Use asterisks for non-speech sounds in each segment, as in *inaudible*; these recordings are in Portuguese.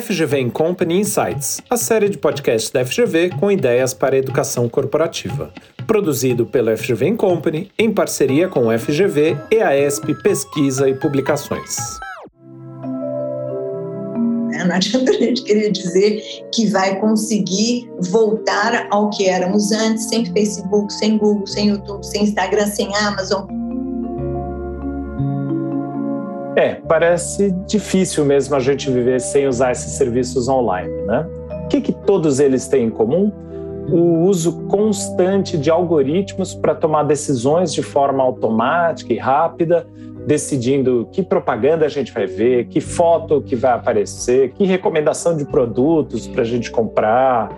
FGV Company Insights, a série de podcasts da FGV com ideias para a educação corporativa. Produzido pela FGV Company em parceria com o FGV, EASP Pesquisa e Publicações. Não adianta a gente querer dizer que vai conseguir voltar ao que éramos antes, sem Facebook, sem Google, sem YouTube, sem Instagram, sem Amazon, é, parece difícil mesmo a gente viver sem usar esses serviços online, né? O que, que todos eles têm em comum? O uso constante de algoritmos para tomar decisões de forma automática e rápida, decidindo que propaganda a gente vai ver, que foto que vai aparecer, que recomendação de produtos para a gente comprar.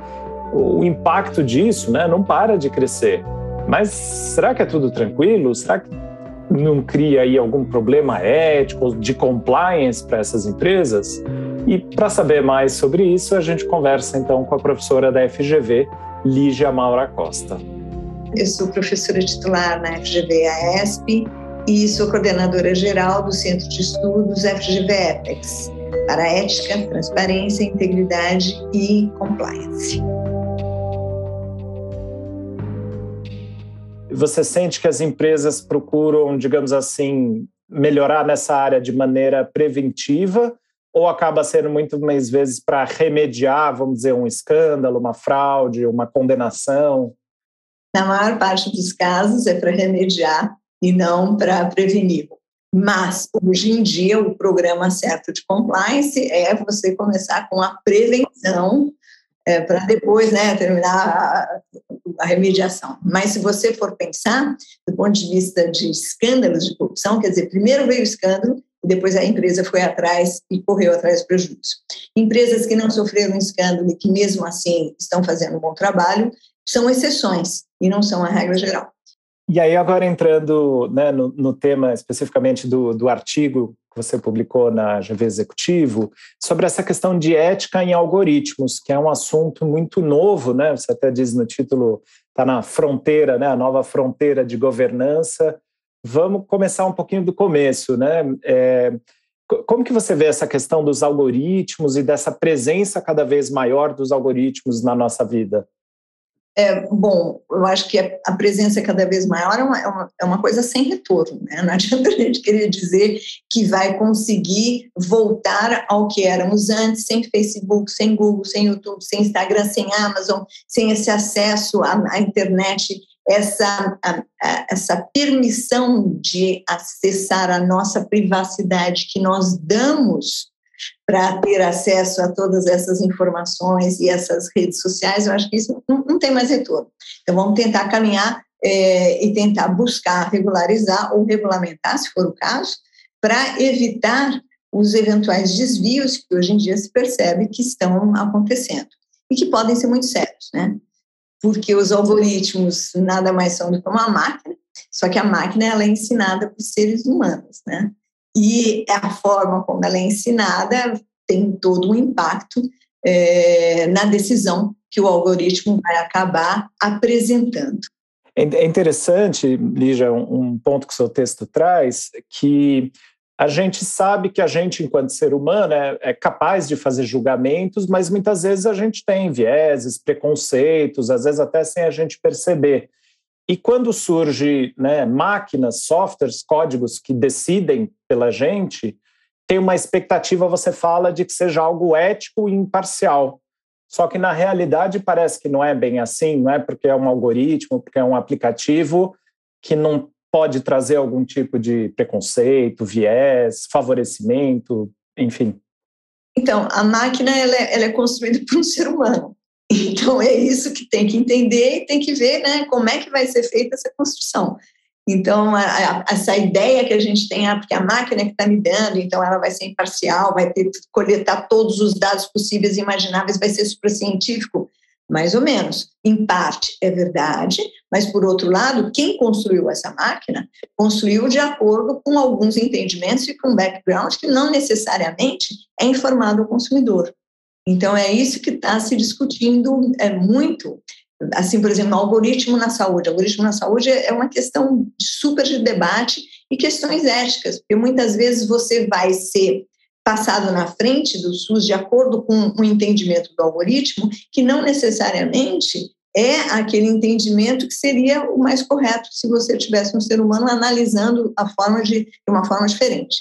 O impacto disso né, não para de crescer. Mas será que é tudo tranquilo? Será que não cria aí algum problema ético de compliance para essas empresas? E para saber mais sobre isso, a gente conversa então com a professora da FGV, Lígia Maura Costa. Eu sou professora titular na FGV AESP e sou coordenadora geral do Centro de Estudos FGV EPEX para ética, transparência, integridade e compliance. Você sente que as empresas procuram, digamos assim, melhorar nessa área de maneira preventiva ou acaba sendo muito mais vezes para remediar, vamos dizer, um escândalo, uma fraude, uma condenação? Na maior parte dos casos é para remediar e não para prevenir. Mas, hoje em dia, o programa certo de compliance é você começar com a prevenção é, para depois né, terminar a, a, remediação. Mas se você for pensar, do ponto de vista de escândalos de corrupção, quer dizer, primeiro veio o escândalo e depois a empresa foi atrás e correu atrás do prejuízo. Empresas que não sofreram escândalo e que mesmo assim estão fazendo um bom trabalho são exceções e não são a regra geral. E aí, agora entrando né, no, no, tema especificamente do, do artigo que você publicou na GV Executivo, sobre essa questão de ética em algoritmos, que é um assunto muito novo, né? Você até diz no título, está na fronteira, né? A nova fronteira de governança. Vamos começar um pouquinho do começo, né? É, como que você vê essa questão dos algoritmos e dessa presença cada vez maior dos algoritmos na nossa vida? É, bom, eu acho que a presença cada vez maior é uma, é uma, é uma coisa sem retorno, né? Não *laughs* adianta a gente querer dizer que vai conseguir voltar ao que éramos antes, sem Facebook, sem Google, sem YouTube, sem Instagram, sem Amazon, sem esse acesso à, à internet, essa, a, a, essa permissão de acessar a nossa privacidade que nós damos para ter acesso a todas essas informações e essas redes sociais, eu acho que isso não, não tem mais retorno. Então, vamos tentar caminhar é, e tentar buscar regularizar ou regulamentar, se for o caso, para evitar os eventuais desvios que hoje em dia se percebe que estão acontecendo e que podem ser muito sérios, né? Porque os algoritmos nada mais são do que uma máquina, só que a máquina ela é ensinada por seres humanos, né? E a forma como ela é ensinada tem todo um impacto é, na decisão que o algoritmo vai acabar apresentando. É, é interessante, Lígia, um ponto que o seu texto traz, que a gente sabe que a gente, enquanto ser humano, é, é, capaz de fazer julgamentos, mas muitas vezes a gente tem vieses, preconceitos, às vezes até sem a gente perceber. E quando surge né, máquinas, softwares, códigos que decidem pela gente, tem uma expectativa, você fala, de que seja algo ético e imparcial. Só que na realidade parece que não é bem assim, não é porque é um algoritmo, porque é um aplicativo que não pode trazer algum tipo de preconceito, viés, favorecimento, enfim. Então, a máquina ela é, ela é construída *laughs* por um ser humano. *laughs* Então é isso que tem que entender e tem que ver né, como é que vai ser feita essa construção. Então, a, a, essa ideia que a gente tem, ah, porque a máquina que está me dando, então ela vai ser imparcial, vai ter que coletar todos os dados possíveis e imagináveis, vai ser supracientífico, mais ou menos. Em parte é verdade, mas por outro lado, quem construiu essa máquina construiu de acordo com alguns entendimentos e com background que não necessariamente é informado ao consumidor. Então, é isso que está se discutindo é, muito. Assim, por exemplo, algoritmo na saúde. Algoritmo na saúde é uma questão super de debate e questões éticas, porque muitas vezes você vai ser passado na frente do SUS de acordo com o entendimento do algoritmo, que não necessariamente é aquele entendimento que seria o mais correto se você tivesse um ser humano analisando a forma de, de uma forma diferente.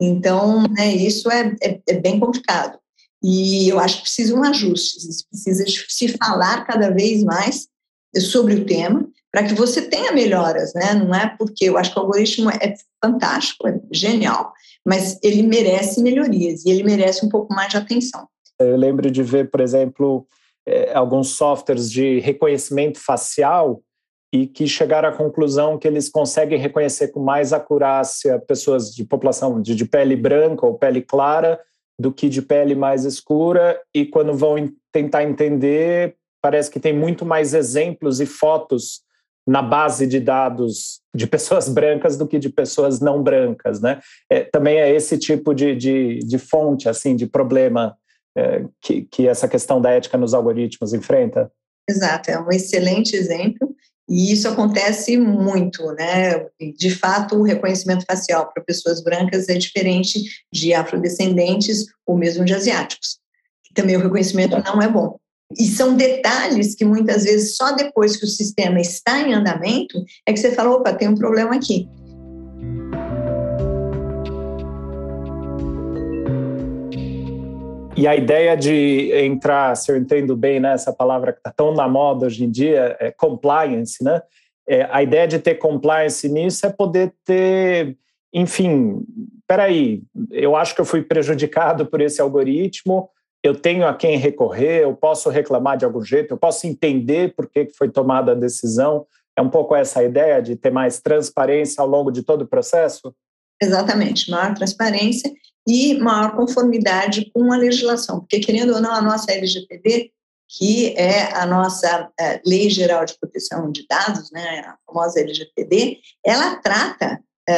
Então, né, isso é, é, é, bem complicado. E eu acho que precisa um ajuste, precisa se falar cada vez mais sobre o tema, para que você tenha melhoras, né? Não é porque eu acho que o algoritmo é fantástico, é genial, mas ele merece melhorias e ele merece um pouco mais de atenção. Eu lembro de ver, por exemplo, é, alguns softwares de reconhecimento facial e que chegaram à conclusão que eles conseguem reconhecer com mais acurácia pessoas de população de, de pele branca ou pele clara do que de pele mais escura e quando vão tentar entender parece que tem muito mais exemplos e fotos na base de dados de pessoas *laughs* brancas do que de pessoas não brancas, né? É, também é esse tipo de, de, de fonte, assim, de problema é, que, que essa questão da ética nos algoritmos enfrenta? Exato, é um excelente exemplo e isso acontece muito, né? De fato, o reconhecimento facial para pessoas brancas é diferente de afrodescendentes ou mesmo de asiáticos. Também o reconhecimento não é bom. E são detalhes que muitas vezes só depois que o sistema está em andamento é que você fala, opa, tem um problema aqui. E a ideia de entrar, se eu entendo bem, né, essa palavra que está tão na moda hoje em dia, é compliance, né? É, a ideia de ter compliance nisso é poder ter, enfim, peraí, eu acho que eu fui prejudicado por esse algoritmo, eu tenho a quem recorrer, eu posso reclamar de algum jeito, eu posso entender por que foi tomada a decisão. É um pouco essa ideia de ter mais transparência ao longo de todo o processo? Exatamente, maior transparência e maior conformidade com a legislação, porque, querendo ou não, a nossa LGPD, que é a nossa é, Lei Geral de Proteção de Dados, né, a famosa LGPD, ela trata é,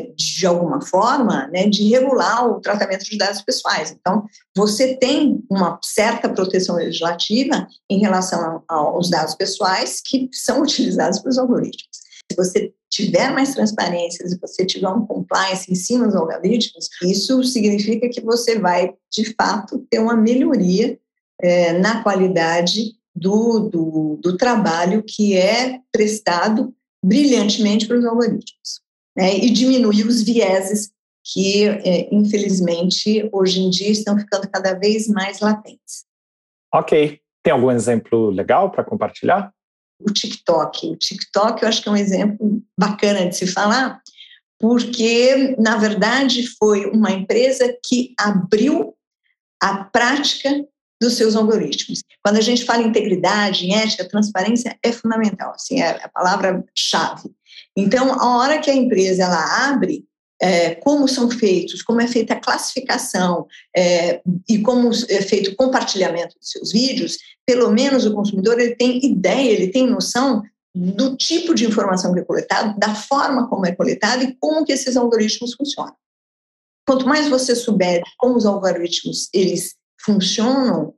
é, de alguma forma, né, de regular o tratamento de dados pessoais. Então, você tem uma certa proteção legislativa em relação aos dados pessoais que são utilizados pelos algoritmos. Você tiver mais transparência, se você tiver um compliance em cima dos algoritmos, isso significa que você vai, de fato, ter uma melhoria é, na qualidade do, do, do trabalho que é prestado brilhantemente pelos algoritmos né, e diminuir os vieses que, é, infelizmente, hoje em dia estão ficando cada vez mais latentes. Ok. Tem algum exemplo legal para compartilhar? O TikTok. O TikTok eu acho que é um exemplo bacana de se falar, porque, na verdade, foi uma empresa que abriu a prática dos seus algoritmos. Quando a gente fala em integridade, em ética, transparência, é fundamental, assim, é a palavra-chave. Então, a hora que a empresa ela abre, é, como são feitos, como é feita a classificação é, e como é feito o compartilhamento dos seus vídeos, pelo menos o consumidor ele tem ideia, ele tem noção do tipo de informação que é coletado, da forma como é coletado e como que esses algoritmos funcionam. Quanto mais você souber como os algoritmos eles funcionam,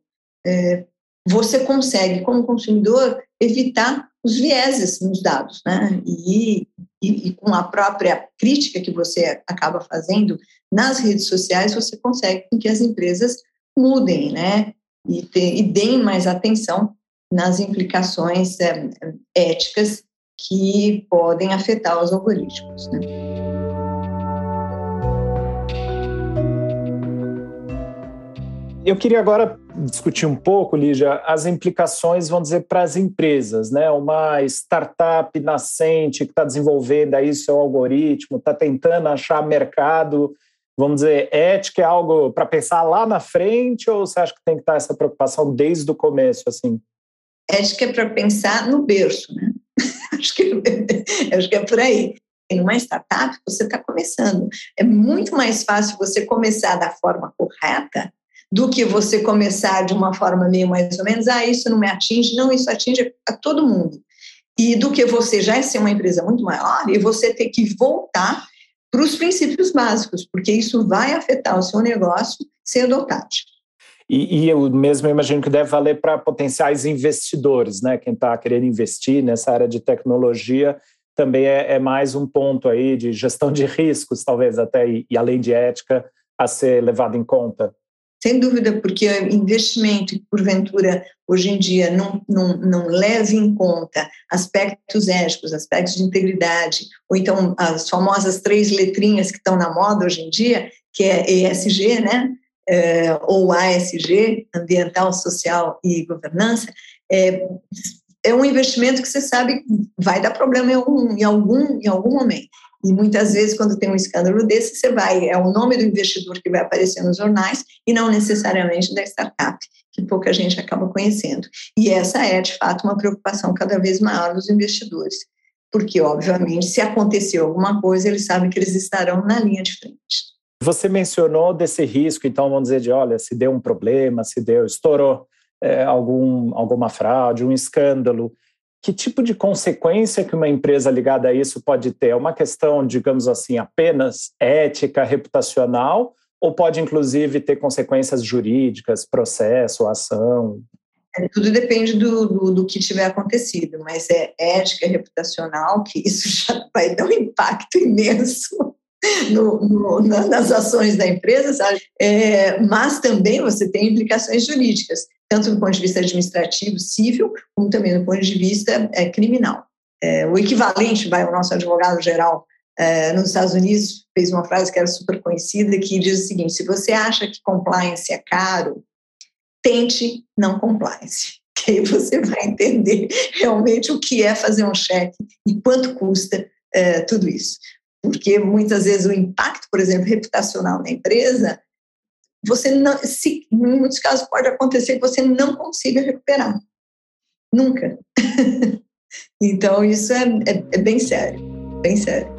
é, você consegue, como consumidor, evitar os vieses nos dados, né? E, e, e, com a própria crítica que você acaba fazendo nas redes sociais, você consegue que as empresas mudem, né? E, te, e deem mais atenção nas implicações é, éticas que podem afetar os algoritmos, né? Eu queria agora discutir um pouco, Lígia, as implicações, vamos dizer, para as empresas, né? Uma startup nascente que está desenvolvendo aí seu algoritmo, está tentando achar mercado, vamos dizer, ética é algo para pensar lá na frente ou você acha que tem que estar essa preocupação desde o começo, assim? Ética é para pensar no berço, né? *laughs* acho, que, acho que é por aí. Em uma startup, você está começando. É muito mais fácil você começar da forma correta do que você começar de uma forma meio mais ou menos, ah, isso não me atinge, não, isso atinge a todo mundo. E do que você já ser uma empresa muito maior e você ter que voltar para os princípios básicos, porque isso vai afetar o seu negócio ser adotado. E, e eu mesmo imagino que deve valer para potenciais investidores, né? Quem está querendo investir nessa área de tecnologia também é, é, mais um ponto aí de gestão de riscos, talvez até, e, e além de ética, a ser levado em conta? Sem dúvida, porque investimento, porventura, hoje em dia, não, não, não leve em conta aspectos éticos, aspectos de integridade, ou então as famosas três letrinhas que estão na moda hoje em dia, que é ESG, né? É, ou ASG, ambiental, social e governança, é, é um investimento que você sabe vai dar problema em algum, em algum, em algum momento. E muitas vezes, quando tem um escândalo desse, você vai, é o nome do investidor que vai aparecer nos jornais e não necessariamente da startup, que pouca gente acaba conhecendo. E essa é, de fato, uma preocupação cada vez maior dos investidores, porque, obviamente, se acontecer alguma coisa, eles sabem que eles estarão na linha de frente. Você mencionou desse risco, então vamos dizer de, olha, se deu um problema, se deu, estourou é, algum, alguma fraude, um escândalo que tipo de consequência que uma empresa ligada a isso pode ter? É uma questão, digamos assim, apenas ética, reputacional, ou pode inclusive ter consequências jurídicas, processo, ação? É, tudo depende do, do, do, que tiver acontecido, mas é ética, reputacional, que isso *laughs* já vai dar um impacto imenso no, no, nas ações da empresa, sabe? É, mas também você tem implicações jurídicas tanto do ponto de vista administrativo, civil, como também do ponto de vista é, criminal. É, o equivalente, vai, o nosso advogado geral é, nos Estados Unidos fez uma frase que era super conhecida, que diz o seguinte, se você acha que compliance é caro, tente não compliance, *laughs* que aí você vai entender realmente o que é fazer um cheque e quanto custa é, tudo isso. Porque muitas vezes o impacto, por exemplo, reputacional na empresa você não, se, em muitos casos pode acontecer que você não consiga recuperar. Nunca. *laughs* então, isso é, é, é bem sério, bem sério.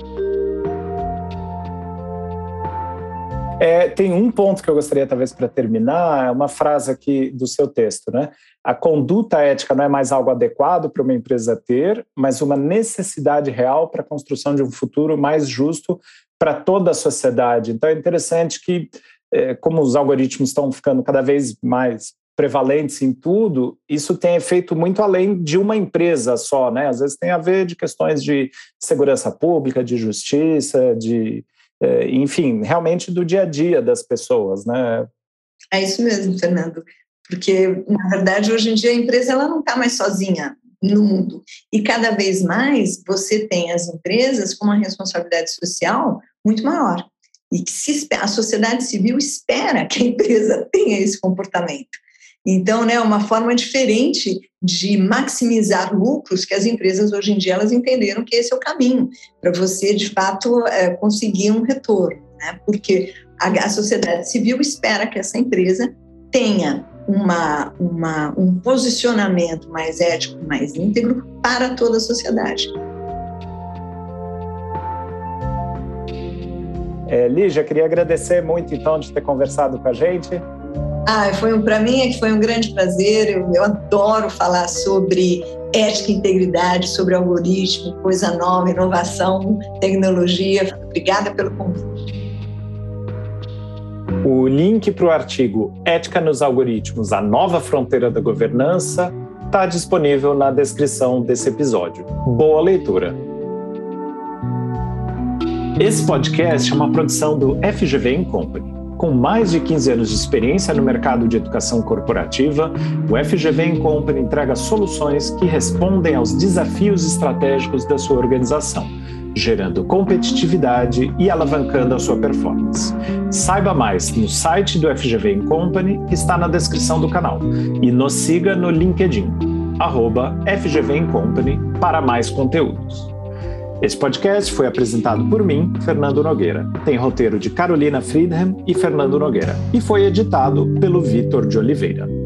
É, tem um ponto que eu gostaria, talvez, para terminar, é uma frase aqui do seu texto, né? A conduta ética não é mais algo adequado para uma empresa ter, mas uma necessidade real para a construção de um futuro mais justo para toda a sociedade. Então, é interessante que como os algoritmos estão ficando cada vez mais prevalentes em tudo, isso tem efeito muito além de uma empresa só, né? Às vezes tem a ver de questões de segurança pública, de justiça, de, é, enfim, realmente do dia a dia das pessoas, né? É isso mesmo, Fernando. Porque, na verdade, hoje em dia a empresa ela não está mais sozinha no mundo. E cada vez mais você tem as empresas com uma responsabilidade social muito maior e que se, a sociedade civil espera que a empresa *laughs* tenha esse comportamento. Então, né, uma forma diferente de maximizar lucros que as empresas hoje em dia elas entenderam que esse é o caminho para você de fato é, conseguir um retorno, né? Porque a, a, sociedade civil espera que essa empresa tenha uma, uma, um posicionamento mais ético, mais íntegro para toda a sociedade. É, Lígia, queria agradecer muito então de ter conversado com a gente. Ah, foi um, para mim é que foi um grande prazer. Eu, eu adoro falar sobre ética e integridade, sobre algoritmo, coisa nova, inovação, tecnologia. Obrigada pelo convite. O link para o artigo Ética nos Algoritmos, a nova fronteira da governança, está disponível na descrição desse episódio. Boa leitura! Esse podcast é uma produção do FGV Company. Com mais de 15 anos de experiência no mercado de educação corporativa, o FGV Company entrega soluções que respondem aos desafios estratégicos da sua organização, gerando competitividade e alavancando a sua performance. Saiba mais no site do FGV Company, que está na descrição do canal, e nos siga no LinkedIn, arroba FGV Company, para mais conteúdos. Esse podcast foi apresentado por mim, Fernando Nogueira. Tem roteiro de Carolina Friedman e Fernando Nogueira. E foi editado pelo Vitor de Oliveira.